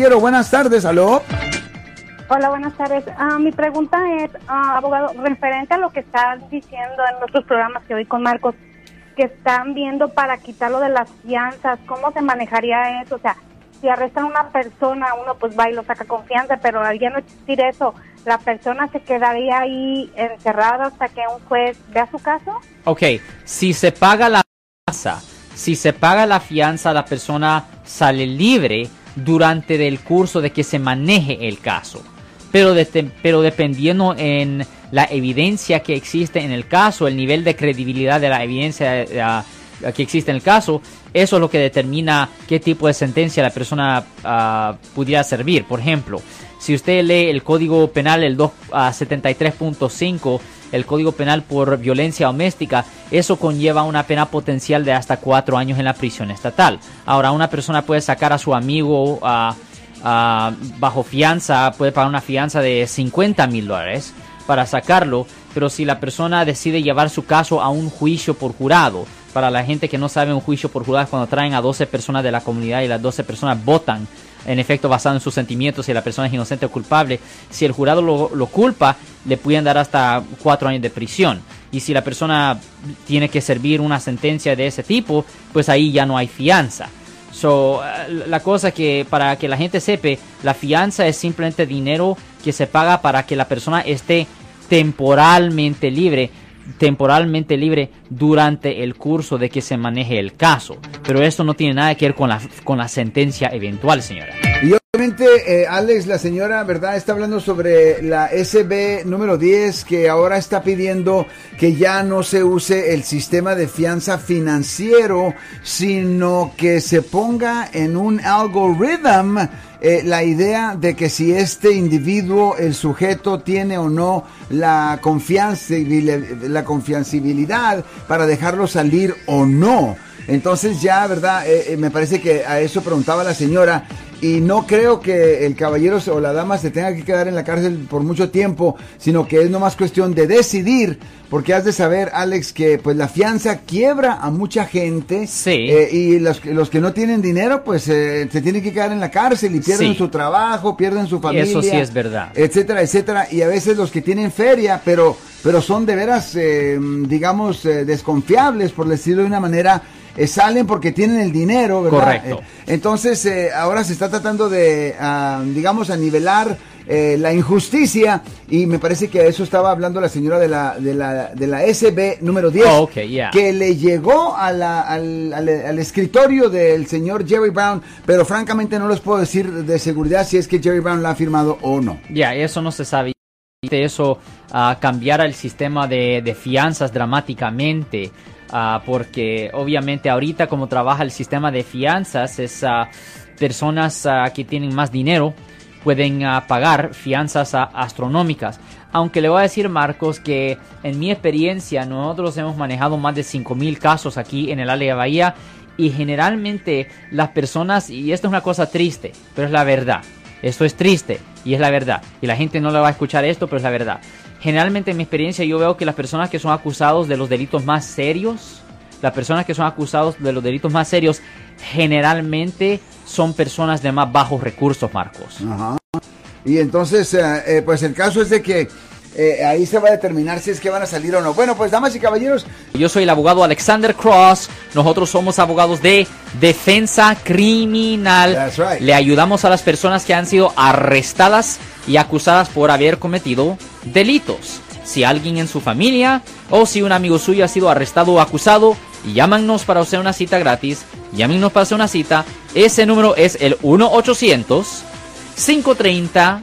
Caballero, buenas tardes, aló. Hola, buenas tardes. Ah, mi pregunta es, ah, abogado, referente a lo que están diciendo en nuestros programas que hoy con Marcos, que están viendo para quitarlo de las fianzas, ¿cómo se manejaría eso? O sea, si arrestan a una persona, uno pues va y lo saca confianza, pero al ya no existir eso, ¿la persona se quedaría ahí encerrada hasta que un juez vea su caso? Ok, si se paga la fianza, si se paga la fianza, la persona sale libre durante el curso de que se maneje el caso. Pero, pero dependiendo en la evidencia que existe en el caso, el nivel de credibilidad de la evidencia que existe en el caso, eso es lo que determina qué tipo de sentencia la persona uh, pudiera servir. Por ejemplo, si usted lee el Código Penal, el 273.5, el Código Penal por violencia doméstica, eso conlleva una pena potencial de hasta cuatro años en la prisión estatal. Ahora, una persona puede sacar a su amigo bajo fianza, puede pagar una fianza de 50 mil dólares para sacarlo, pero si la persona decide llevar su caso a un juicio por jurado, para la gente que no sabe un juicio por jurado cuando traen a 12 personas de la comunidad y las 12 personas votan en efecto basado en sus sentimientos si la persona es inocente o culpable. Si el jurado lo, culpa, le pueden dar hasta cuatro años de prisión. Y si la persona tiene que servir una sentencia de ese tipo, pues ahí ya no hay fianza. So, la cosa que para que la gente sepa, la fianza es simplemente dinero que se paga para que la persona esté temporalmente libre temporalmente libre durante el curso de que se maneje el caso. Pero esto no tiene nada que ver con la, con la sentencia eventual, señora. Eh, Alex, la señora, ¿verdad? Está hablando sobre la SB número 10 que ahora está pidiendo que ya no se use el sistema de fianza financiero, sino que se ponga en un algoritmo eh, la idea de que si este individuo, el sujeto, tiene o no la confianza la confiancibilidad para dejarlo salir o no. Entonces ya, ¿verdad? Eh, me parece que a eso preguntaba la señora y no creo que el caballero o la dama se tenga que quedar en la cárcel por mucho tiempo, sino que es nomás cuestión de decidir, porque has de saber, Alex, que pues la fianza quiebra a mucha gente sí. Eh, y los, los que no tienen dinero, pues eh, se tienen que quedar en la cárcel y pierden su trabajo, pierden su familia. Eso sí es verdad. Etcétera, etcétera. Y a veces los que tienen feria, pero, pero son de veras, eh, digamos, desconfiables, por decirlo de una manera, eh, salen porque tienen el dinero, ¿verdad? Correcto. Eh, entonces, eh, ahora se está tratando de, ah, digamos, a nivelar la injusticia y me parece que a eso estaba hablando la señora de la, de la, de la SB número 10, que le llegó a la, al, al, escritorio del señor Jerry Brown, pero francamente no les puedo decir de seguridad si es que Jerry Brown la ha firmado o no. Ya, eso no se sabe. Eso uh, cambiara el sistema de, de fianzas dramáticamente. Ah, porque obviamente ahorita como trabaja el sistema de fianzas, es ah, personas ah, que tienen más dinero pueden pagar fianzas astronómicas. Aunque le voy a decir, Marcos, que en mi experiencia nosotros hemos manejado más de 5.000 casos aquí en el área de Bahía y generalmente las personas, y esto es una cosa triste, pero es la verdad, esto es triste y es la verdad, y la gente no le va a escuchar esto, pero es la verdad. Generalmente en mi experiencia yo veo que las personas que son acusados de los delitos más serios, las personas que son acusados de los delitos más serios, generalmente son personas de más bajos recursos, Marcos. Ajá. Y entonces, eh, eh, pues el caso es de que eh, ahí se va a determinar si es que van a salir o no. Bueno, pues damas y caballeros. Yo soy el abogado Alexander Cross. Nosotros somos abogados de defensa criminal. Le ayudamos a las personas que han sido arrestadas y acusadas por haber cometido delitos. Si alguien en su familia o si un amigo suyo ha sido arrestado o acusado, llámanos para hacer una cita gratis. Llámenos para hacer una cita. Ese número es el 1 800 530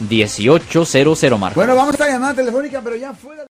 1-800-530-1800, Marcos. Bueno, vamos a la llamada telefónica, pero ya fuera.